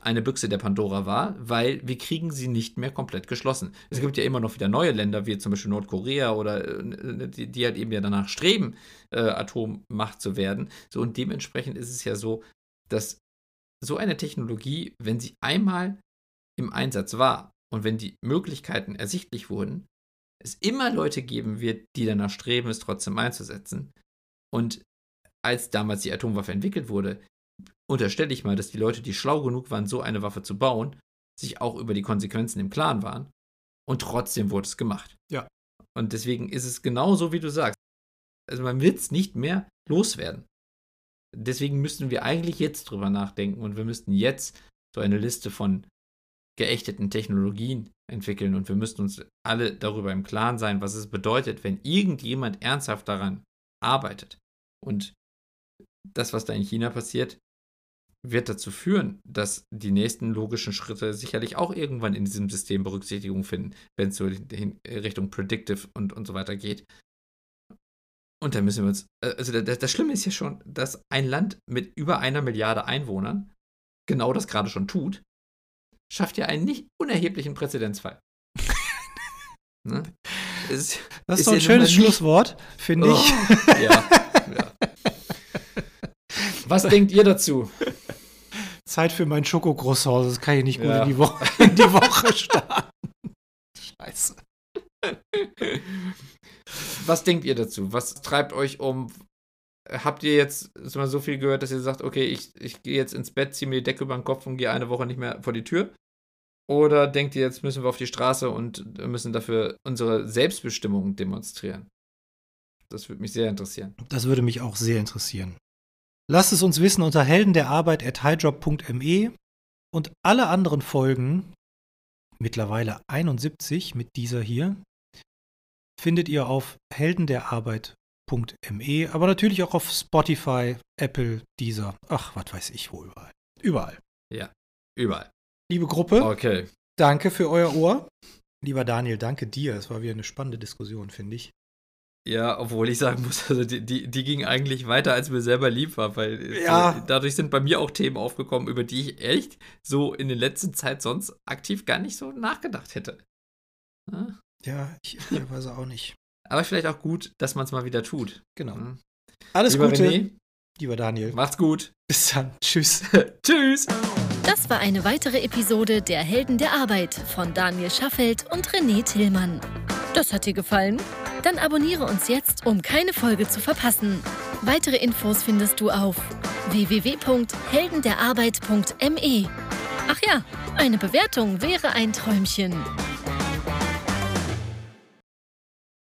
eine Büchse der Pandora war, weil wir kriegen sie nicht mehr komplett geschlossen. Es gibt ja immer noch wieder neue Länder, wie zum Beispiel Nordkorea oder äh, die, die halt eben ja danach streben, äh, Atommacht zu werden. So, und dementsprechend ist es ja so, dass so eine Technologie, wenn sie einmal im Einsatz war und wenn die Möglichkeiten ersichtlich wurden, es immer Leute geben wird, die danach streben, es trotzdem einzusetzen. Und als damals die Atomwaffe entwickelt wurde, unterstelle ich mal, dass die Leute, die schlau genug waren, so eine Waffe zu bauen, sich auch über die Konsequenzen im Klaren waren. Und trotzdem wurde es gemacht.
Ja.
Und deswegen ist es genau so, wie du sagst. Also man wird es nicht mehr loswerden. Deswegen müssten wir eigentlich jetzt drüber nachdenken und wir müssten jetzt so eine Liste von geächteten Technologien entwickeln und wir müssten uns alle darüber im Klaren sein, was es bedeutet, wenn irgendjemand ernsthaft daran arbeitet. Und das, was da in China passiert, wird dazu führen, dass die nächsten logischen Schritte sicherlich auch irgendwann in diesem System Berücksichtigung finden, wenn es so in Richtung Predictive und, und so weiter geht. Und da müssen wir uns, äh, also das, das Schlimme ist ja schon, dass ein Land mit über einer Milliarde Einwohnern genau das gerade schon tut schafft ja einen nicht unerheblichen Präzedenzfall.
ne? ist, das ist, ist doch ein schönes Schlusswort, finde oh, ich. Ja, ja.
Was denkt ihr dazu?
Zeit für mein Schokocroissant, das kann ich nicht gut ja. in, die Woche, in die Woche starten. Scheiße.
Was denkt ihr dazu? Was treibt euch um? Habt ihr jetzt mal so viel gehört, dass ihr sagt, okay, ich, ich gehe jetzt ins Bett, ziehe mir die Decke über den Kopf und gehe eine Woche nicht mehr vor die Tür? Oder denkt ihr, jetzt müssen wir auf die Straße und müssen dafür unsere Selbstbestimmung demonstrieren? Das würde mich sehr interessieren.
Das würde mich auch sehr interessieren. Lasst es uns wissen unter heldenderarbeit.highjob.me und alle anderen Folgen, mittlerweile 71 mit dieser hier, findet ihr auf heldenderarbeit.me, aber natürlich auch auf Spotify, Apple, Deezer, ach, was weiß ich wo überall. Überall.
Ja, überall
liebe Gruppe.
Okay.
Danke für euer Ohr. Lieber Daniel, danke dir. Es war wieder eine spannende Diskussion, finde ich.
Ja, obwohl ich sagen muss, also die, die, die ging eigentlich weiter, als mir selber lieb war, weil
ja.
so, dadurch sind bei mir auch Themen aufgekommen, über die ich echt so in der letzten Zeit sonst aktiv gar nicht so nachgedacht hätte.
Ja, ja ich weiß auch nicht.
Aber vielleicht auch gut, dass man es mal wieder tut.
Genau. Ja. Alles Lieber Gute. René, Lieber Daniel.
Macht's gut.
Bis dann. Tschüss.
Tschüss.
Das war eine weitere Episode der Helden der Arbeit von Daniel Schaffelt und René Tillmann. Das hat dir gefallen? Dann abonniere uns jetzt, um keine Folge zu verpassen. Weitere Infos findest du auf www.heldenderarbeit.me. Ach ja, eine Bewertung wäre ein Träumchen.